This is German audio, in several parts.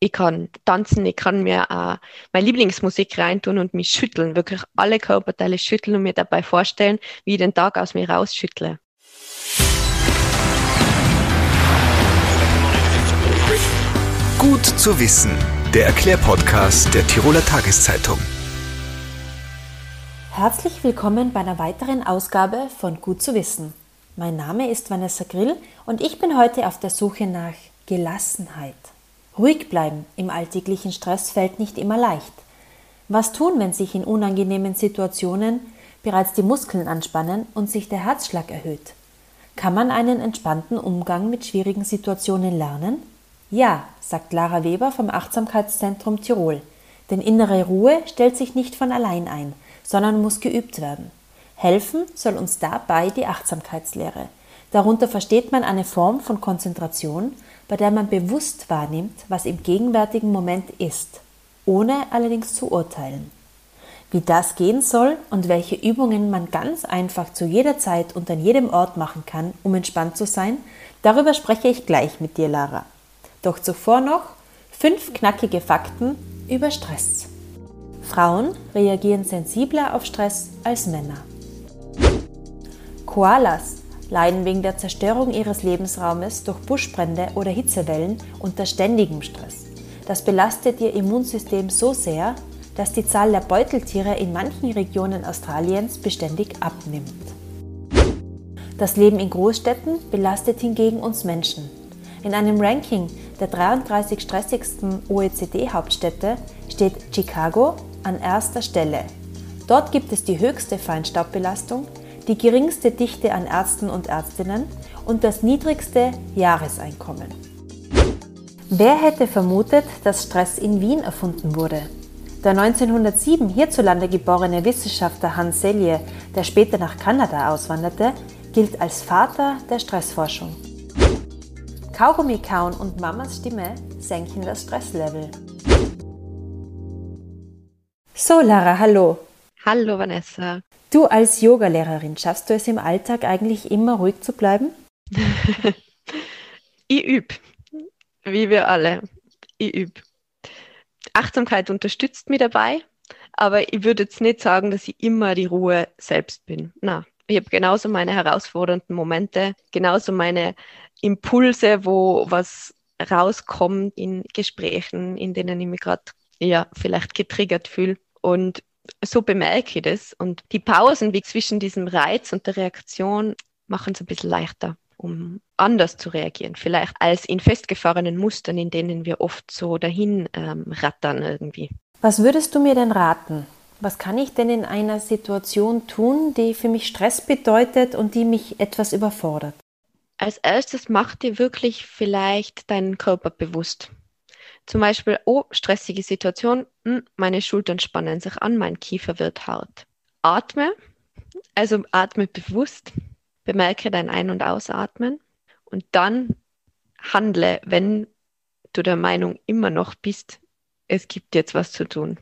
ich kann tanzen, ich kann mir äh, meine Lieblingsmusik reintun und mich schütteln, wirklich alle Körperteile schütteln und mir dabei vorstellen, wie ich den Tag aus mir rausschüttle. Gut zu wissen, der Erklärpodcast der Tiroler Tageszeitung. Herzlich willkommen bei einer weiteren Ausgabe von Gut zu wissen. Mein Name ist Vanessa Grill und ich bin heute auf der Suche nach Gelassenheit. Ruhig bleiben im alltäglichen Stress fällt nicht immer leicht. Was tun, wenn sich in unangenehmen Situationen bereits die Muskeln anspannen und sich der Herzschlag erhöht? Kann man einen entspannten Umgang mit schwierigen Situationen lernen? Ja, sagt Lara Weber vom Achtsamkeitszentrum Tirol. Denn innere Ruhe stellt sich nicht von allein ein, sondern muss geübt werden. Helfen soll uns dabei die Achtsamkeitslehre. Darunter versteht man eine Form von Konzentration, bei der man bewusst wahrnimmt, was im gegenwärtigen Moment ist, ohne allerdings zu urteilen. Wie das gehen soll und welche Übungen man ganz einfach zu jeder Zeit und an jedem Ort machen kann, um entspannt zu sein, darüber spreche ich gleich mit dir, Lara. Doch zuvor noch fünf knackige Fakten über Stress. Frauen reagieren sensibler auf Stress als Männer. Koalas leiden wegen der Zerstörung ihres Lebensraumes durch Buschbrände oder Hitzewellen unter ständigem Stress. Das belastet ihr Immunsystem so sehr, dass die Zahl der Beuteltiere in manchen Regionen Australiens beständig abnimmt. Das Leben in Großstädten belastet hingegen uns Menschen. In einem Ranking der 33 stressigsten OECD-Hauptstädte steht Chicago an erster Stelle. Dort gibt es die höchste Feinstaubbelastung, die geringste Dichte an Ärzten und Ärztinnen und das niedrigste Jahreseinkommen. Wer hätte vermutet, dass Stress in Wien erfunden wurde? Der 1907 hierzulande geborene Wissenschaftler Hans Selye, der später nach Kanada auswanderte, gilt als Vater der Stressforschung. Kaugummi kauen und Mamas Stimme senken das Stresslevel. So, Lara, hallo. Hallo, Vanessa. Du als Yogalehrerin, schaffst du es im Alltag eigentlich immer ruhig zu bleiben? ich übe, wie wir alle. Ich übe. Achtsamkeit unterstützt mich dabei, aber ich würde jetzt nicht sagen, dass ich immer die Ruhe selbst bin. Na, ich habe genauso meine herausfordernden Momente, genauso meine Impulse, wo was rauskommt in Gesprächen, in denen ich mich gerade ja vielleicht getriggert fühle. Und so bemerke ich das. Und die Pausen wie zwischen diesem Reiz und der Reaktion machen es ein bisschen leichter, um anders zu reagieren. Vielleicht als in festgefahrenen Mustern, in denen wir oft so dahin ähm, rattern irgendwie. Was würdest du mir denn raten? Was kann ich denn in einer Situation tun, die für mich Stress bedeutet und die mich etwas überfordert? Als erstes mach dir wirklich vielleicht deinen Körper bewusst. Zum Beispiel, oh, stressige Situation, hm, meine Schultern spannen sich an, mein Kiefer wird hart. Atme, also atme bewusst, bemerke dein Ein- und Ausatmen und dann handle, wenn du der Meinung immer noch bist, es gibt jetzt was zu tun.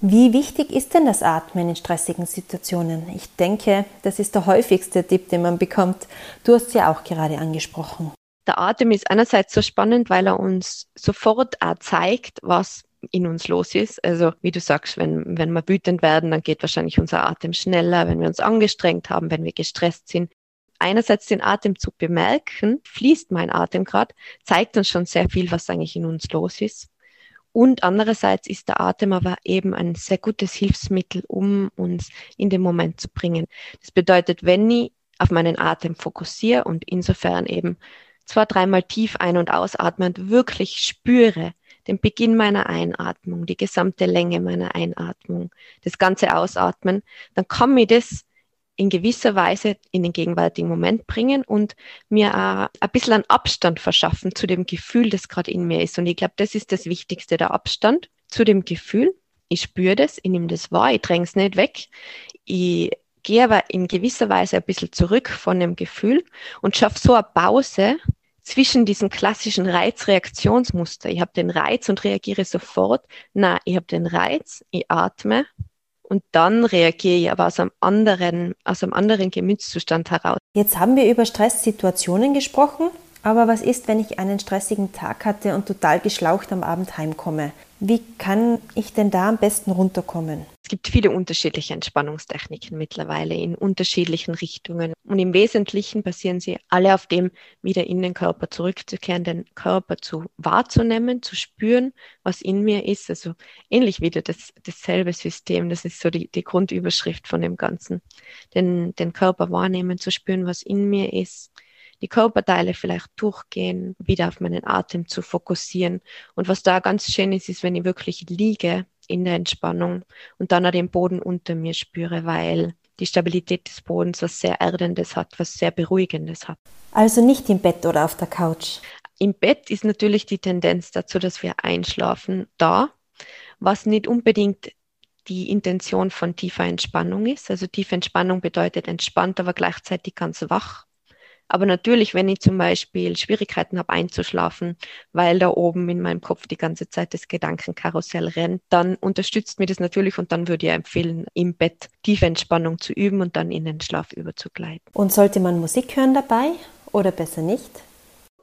Wie wichtig ist denn das Atmen in stressigen Situationen? Ich denke, das ist der häufigste Tipp, den man bekommt. Du hast ja auch gerade angesprochen. Der Atem ist einerseits so spannend, weil er uns sofort auch zeigt, was in uns los ist. Also wie du sagst, wenn, wenn wir wütend werden, dann geht wahrscheinlich unser Atem schneller, wenn wir uns angestrengt haben, wenn wir gestresst sind. Einerseits den Atem zu bemerken, fließt mein Atem gerade, zeigt uns schon sehr viel, was eigentlich in uns los ist. Und andererseits ist der Atem aber eben ein sehr gutes Hilfsmittel, um uns in den Moment zu bringen. Das bedeutet, wenn ich auf meinen Atem fokussiere und insofern eben zwei, dreimal tief ein- und ausatmend wirklich spüre, den Beginn meiner Einatmung, die gesamte Länge meiner Einatmung, das ganze Ausatmen, dann kann mir das in gewisser Weise in den gegenwärtigen Moment bringen und mir äh, ein bisschen einen Abstand verschaffen zu dem Gefühl, das gerade in mir ist. Und ich glaube, das ist das Wichtigste, der Abstand zu dem Gefühl. Ich spüre das, ich nehme das wahr, ich dränge es nicht weg. Ich gehe aber in gewisser Weise ein bisschen zurück von dem Gefühl und schaffe so eine Pause, zwischen diesem klassischen Reizreaktionsmuster. Ich habe den Reiz und reagiere sofort. Na, ich habe den Reiz, ich atme und dann reagiere ich aber aus einem anderen, aus einem anderen Gemütszustand heraus. Jetzt haben wir über Stresssituationen gesprochen. Aber was ist, wenn ich einen stressigen Tag hatte und total geschlaucht am Abend heimkomme? Wie kann ich denn da am besten runterkommen? Es gibt viele unterschiedliche Entspannungstechniken mittlerweile in unterschiedlichen Richtungen. Und im Wesentlichen basieren sie alle auf dem, wieder in den Körper zurückzukehren, den Körper zu wahrzunehmen, zu spüren, was in mir ist. Also ähnlich wieder das, dasselbe System. Das ist so die, die Grundüberschrift von dem Ganzen. Den, den Körper wahrnehmen, zu spüren, was in mir ist die Körperteile vielleicht durchgehen, wieder auf meinen Atem zu fokussieren. Und was da ganz schön ist, ist, wenn ich wirklich liege in der Entspannung und dann auch den Boden unter mir spüre, weil die Stabilität des Bodens was sehr Erdendes hat, was sehr Beruhigendes hat. Also nicht im Bett oder auf der Couch. Im Bett ist natürlich die Tendenz dazu, dass wir einschlafen, da, was nicht unbedingt die Intention von tiefer Entspannung ist. Also tiefe Entspannung bedeutet entspannt, aber gleichzeitig ganz wach. Aber natürlich, wenn ich zum Beispiel Schwierigkeiten habe einzuschlafen, weil da oben in meinem Kopf die ganze Zeit das Gedankenkarussell rennt, dann unterstützt mir das natürlich und dann würde ich empfehlen, im Bett tiefe Entspannung zu üben und dann in den Schlaf überzugleiten. Und sollte man Musik hören dabei oder besser nicht?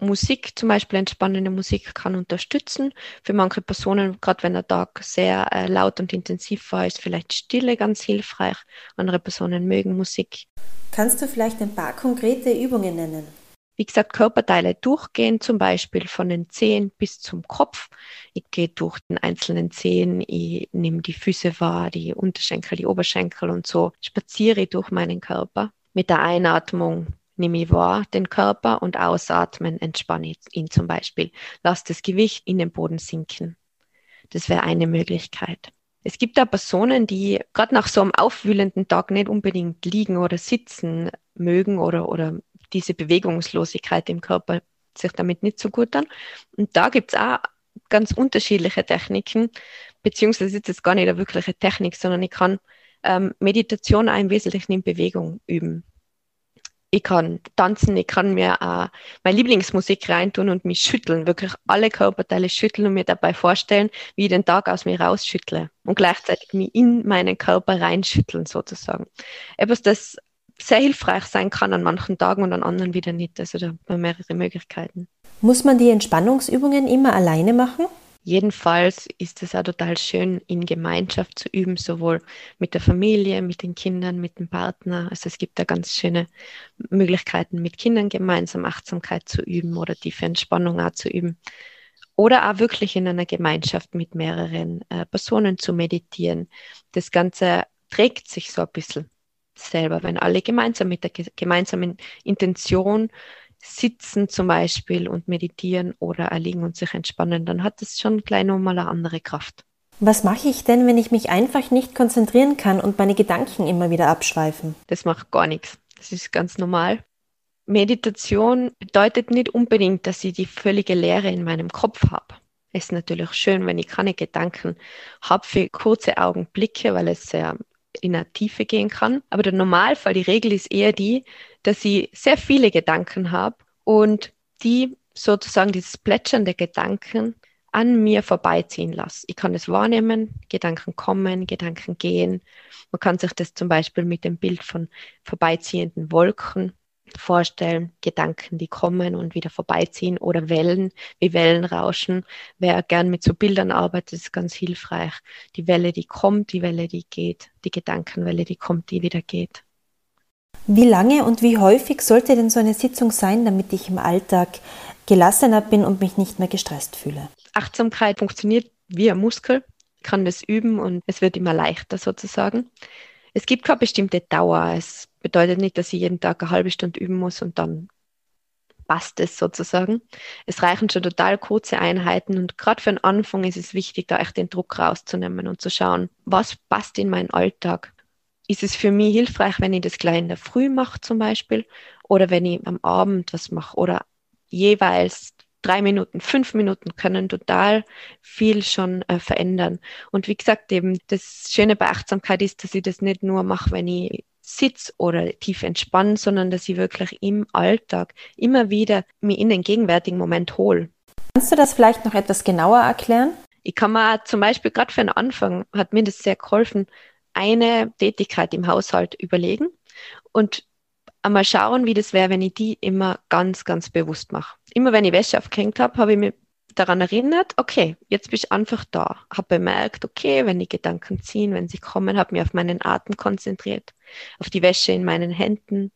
Musik, zum Beispiel entspannende Musik, kann unterstützen. Für manche Personen, gerade wenn der Tag sehr äh, laut und intensiv war, ist vielleicht Stille ganz hilfreich. Andere Personen mögen Musik. Kannst du vielleicht ein paar konkrete Übungen nennen? Wie gesagt, Körperteile durchgehen, zum Beispiel von den Zehen bis zum Kopf. Ich gehe durch den einzelnen Zehen, ich nehme die Füße wahr, die Unterschenkel, die Oberschenkel und so spaziere durch meinen Körper. Mit der Einatmung nehme ich wahr den Körper und ausatmen entspanne ihn zum Beispiel. Lass das Gewicht in den Boden sinken. Das wäre eine Möglichkeit. Es gibt da Personen, die gerade nach so einem aufwühlenden Tag nicht unbedingt liegen oder sitzen mögen oder, oder diese Bewegungslosigkeit im Körper sich damit nicht so gut an. Und da gibt es auch ganz unterschiedliche Techniken, beziehungsweise ist es gar nicht eine wirkliche Technik, sondern ich kann ähm, Meditation auch im Wesentlichen in Bewegung üben ich kann tanzen, ich kann mir äh, meine Lieblingsmusik reintun und mich schütteln, wirklich alle Körperteile schütteln und mir dabei vorstellen, wie ich den Tag aus mir rausschüttle und gleichzeitig mich in meinen Körper reinschütteln sozusagen. Etwas, das sehr hilfreich sein kann an manchen Tagen und an anderen wieder nicht. Also da haben wir mehrere Möglichkeiten. Muss man die Entspannungsübungen immer alleine machen? Jedenfalls ist es auch total schön, in Gemeinschaft zu üben, sowohl mit der Familie, mit den Kindern, mit dem Partner. Also es gibt da ganz schöne Möglichkeiten, mit Kindern gemeinsam Achtsamkeit zu üben oder tiefe Entspannung auch zu üben. Oder auch wirklich in einer Gemeinschaft mit mehreren äh, Personen zu meditieren. Das Ganze trägt sich so ein bisschen selber, wenn alle gemeinsam mit der gemeinsamen Intention sitzen zum Beispiel und meditieren oder erliegen und sich entspannen, dann hat es schon gleich nochmal eine andere Kraft. Was mache ich denn, wenn ich mich einfach nicht konzentrieren kann und meine Gedanken immer wieder abschweifen? Das macht gar nichts. Das ist ganz normal. Meditation bedeutet nicht unbedingt, dass ich die völlige Leere in meinem Kopf habe. Es ist natürlich schön, wenn ich keine Gedanken habe für kurze Augenblicke, weil es sehr in eine Tiefe gehen kann. Aber der Normalfall, die Regel ist eher die, dass ich sehr viele Gedanken habe und die sozusagen dieses Plätschern der Gedanken an mir vorbeiziehen lasse. Ich kann es wahrnehmen, Gedanken kommen, Gedanken gehen. Man kann sich das zum Beispiel mit dem Bild von vorbeiziehenden Wolken vorstellen, Gedanken, die kommen und wieder vorbeiziehen oder Wellen, wie Wellen rauschen. Wer gern mit so Bildern arbeitet, ist ganz hilfreich. Die Welle, die kommt, die Welle, die geht, die Gedankenwelle, die kommt, die wieder geht. Wie lange und wie häufig sollte denn so eine Sitzung sein, damit ich im Alltag gelassener bin und mich nicht mehr gestresst fühle? Achtsamkeit funktioniert wie ein Muskel, kann das üben und es wird immer leichter sozusagen. Es gibt keine bestimmte Dauer. Es bedeutet nicht, dass ich jeden Tag eine halbe Stunde üben muss und dann passt es sozusagen. Es reichen schon total kurze Einheiten und gerade für den Anfang ist es wichtig, da echt den Druck rauszunehmen und zu schauen, was passt in meinen Alltag. Ist es für mich hilfreich, wenn ich das gleich in der Früh mache zum Beispiel oder wenn ich am Abend was mache oder jeweils drei Minuten, fünf Minuten können total viel schon äh, verändern. Und wie gesagt, eben das Schöne bei Achtsamkeit ist, dass ich das nicht nur mache, wenn ich sitze oder tief entspanne, sondern dass ich wirklich im Alltag immer wieder mich in den gegenwärtigen Moment hole. Kannst du das vielleicht noch etwas genauer erklären? Ich kann mir zum Beispiel gerade für den Anfang hat mir das sehr geholfen, eine Tätigkeit im Haushalt überlegen und einmal schauen, wie das wäre, wenn ich die immer ganz, ganz bewusst mache. Immer wenn ich Wäsche aufgehängt habe, habe ich mich daran erinnert, okay, jetzt bin ich einfach da. Habe bemerkt, okay, wenn die Gedanken ziehen, wenn sie kommen, habe mich auf meinen Atem konzentriert, auf die Wäsche in meinen Händen,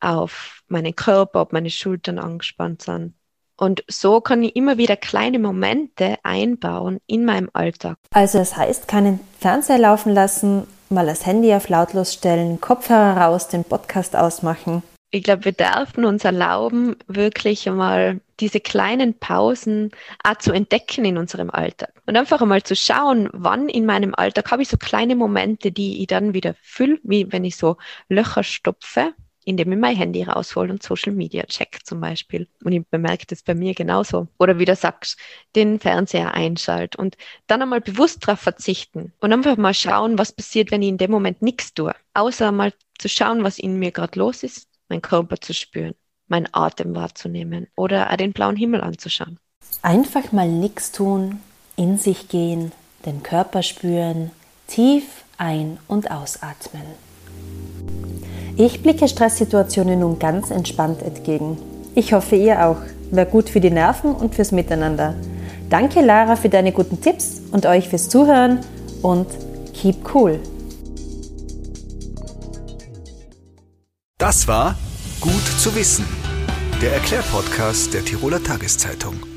auf meinen Körper, ob meine Schultern angespannt sind. Und so kann ich immer wieder kleine Momente einbauen in meinem Alltag. Also das heißt, keinen Fernseher laufen lassen, mal das Handy auf lautlos stellen, Kopfhörer raus, den Podcast ausmachen. Ich glaube, wir dürfen uns erlauben, wirklich einmal diese kleinen Pausen auch zu entdecken in unserem Alltag. Und einfach einmal zu schauen, wann in meinem Alltag habe ich so kleine Momente, die ich dann wieder fülle, wie wenn ich so Löcher stopfe indem ich mein Handy raushole und Social Media check zum Beispiel. Und ich bemerke das bei mir genauso. Oder wie du sagst, den Fernseher einschalt und dann einmal bewusst darauf verzichten und einfach mal schauen, was passiert, wenn ich in dem Moment nichts tue. Außer mal zu schauen, was in mir gerade los ist, meinen Körper zu spüren, meinen Atem wahrzunehmen oder auch den blauen Himmel anzuschauen. Einfach mal nichts tun, in sich gehen, den Körper spüren, tief ein- und ausatmen. Ich blicke Stresssituationen nun ganz entspannt entgegen. Ich hoffe, ihr auch. Wäre gut für die Nerven und fürs Miteinander. Danke, Lara, für deine guten Tipps und euch fürs Zuhören und keep cool. Das war Gut zu wissen, der Erklärpodcast der Tiroler Tageszeitung.